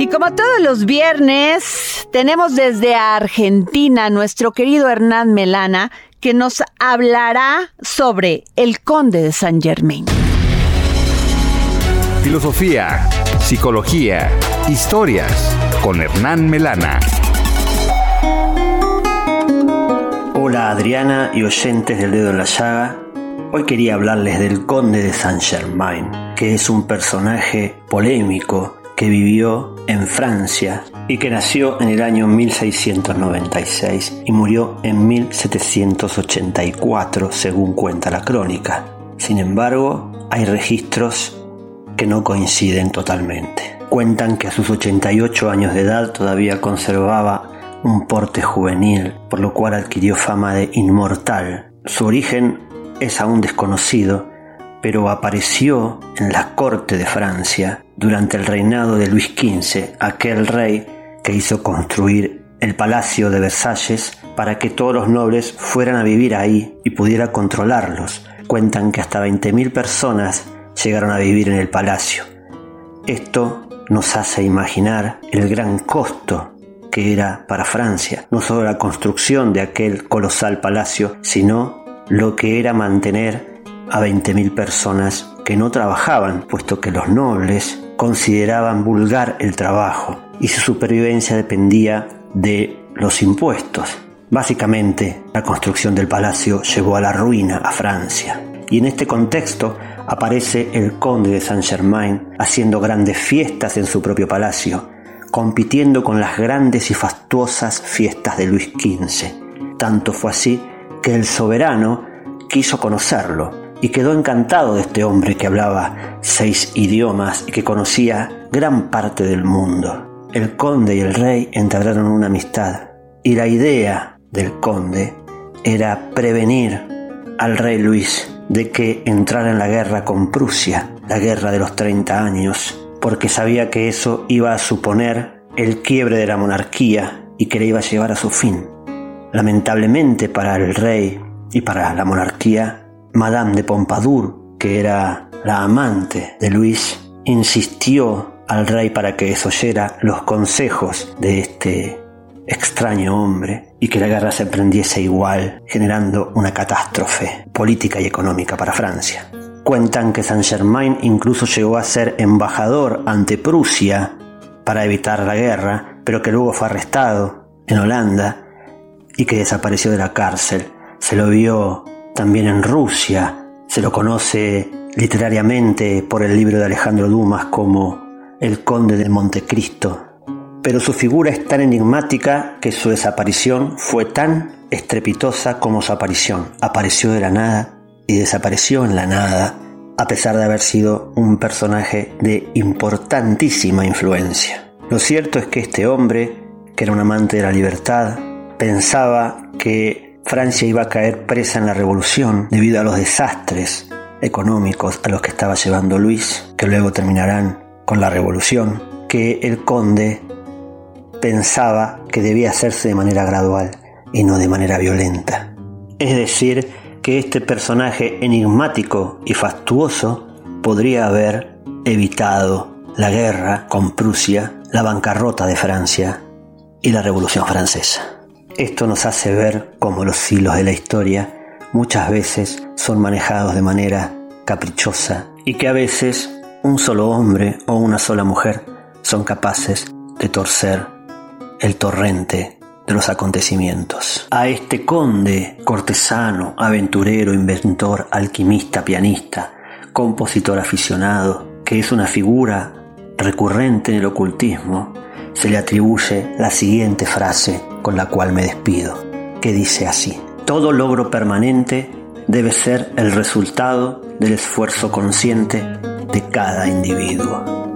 Y como todos los viernes, tenemos desde Argentina nuestro querido Hernán Melana, que nos hablará sobre el conde de San Germain. Filosofía, psicología, historias con Hernán Melana. Hola Adriana y oyentes del dedo en la llaga. Hoy quería hablarles del conde de Saint Germain, que es un personaje polémico que vivió en Francia y que nació en el año 1696 y murió en 1784 según cuenta la crónica. Sin embargo, hay registros que no coinciden totalmente. Cuentan que a sus 88 años de edad todavía conservaba un porte juvenil, por lo cual adquirió fama de inmortal. Su origen es aún desconocido, pero apareció en la corte de Francia durante el reinado de Luis XV, aquel rey que hizo construir el palacio de Versalles para que todos los nobles fueran a vivir ahí y pudiera controlarlos. Cuentan que hasta 20.000 personas llegaron a vivir en el palacio. Esto nos hace imaginar el gran costo que era para Francia, no solo la construcción de aquel colosal palacio, sino lo que era mantener a 20.000 personas que no trabajaban, puesto que los nobles consideraban vulgar el trabajo y su supervivencia dependía de los impuestos. Básicamente, la construcción del palacio llevó a la ruina a Francia. Y en este contexto aparece el conde de Saint-Germain haciendo grandes fiestas en su propio palacio, compitiendo con las grandes y fastuosas fiestas de Luis XV. Tanto fue así que el soberano quiso conocerlo y quedó encantado de este hombre que hablaba seis idiomas y que conocía gran parte del mundo. El conde y el rey entablaron una amistad y la idea del conde era prevenir al rey Luis de que entrara en la guerra con Prusia, la guerra de los 30 años, porque sabía que eso iba a suponer el quiebre de la monarquía y que le iba a llevar a su fin. Lamentablemente para el rey y para la monarquía, Madame de Pompadour, que era la amante de Luis, insistió al rey para que desoyera los consejos de este extraño hombre y que la guerra se emprendiese igual, generando una catástrofe política y económica para Francia. Cuentan que Saint Germain incluso llegó a ser embajador ante Prusia para evitar la guerra, pero que luego fue arrestado en Holanda y que desapareció de la cárcel. Se lo vio también en Rusia, se lo conoce literariamente por el libro de Alejandro Dumas como El Conde de Montecristo, pero su figura es tan enigmática que su desaparición fue tan estrepitosa como su aparición. Apareció de la nada y desapareció en la nada, a pesar de haber sido un personaje de importantísima influencia. Lo cierto es que este hombre, que era un amante de la libertad, pensaba que Francia iba a caer presa en la revolución debido a los desastres económicos a los que estaba llevando Luis, que luego terminarán con la revolución, que el conde pensaba que debía hacerse de manera gradual y no de manera violenta. Es decir, que este personaje enigmático y fastuoso podría haber evitado la guerra con Prusia, la bancarrota de Francia y la Revolución Francesa. Esto nos hace ver cómo los hilos de la historia muchas veces son manejados de manera caprichosa y que a veces un solo hombre o una sola mujer son capaces de torcer el torrente de los acontecimientos. A este conde, cortesano, aventurero, inventor, alquimista, pianista, compositor aficionado, que es una figura recurrente en el ocultismo, se le atribuye la siguiente frase con la cual me despido, que dice así, todo logro permanente debe ser el resultado del esfuerzo consciente de cada individuo.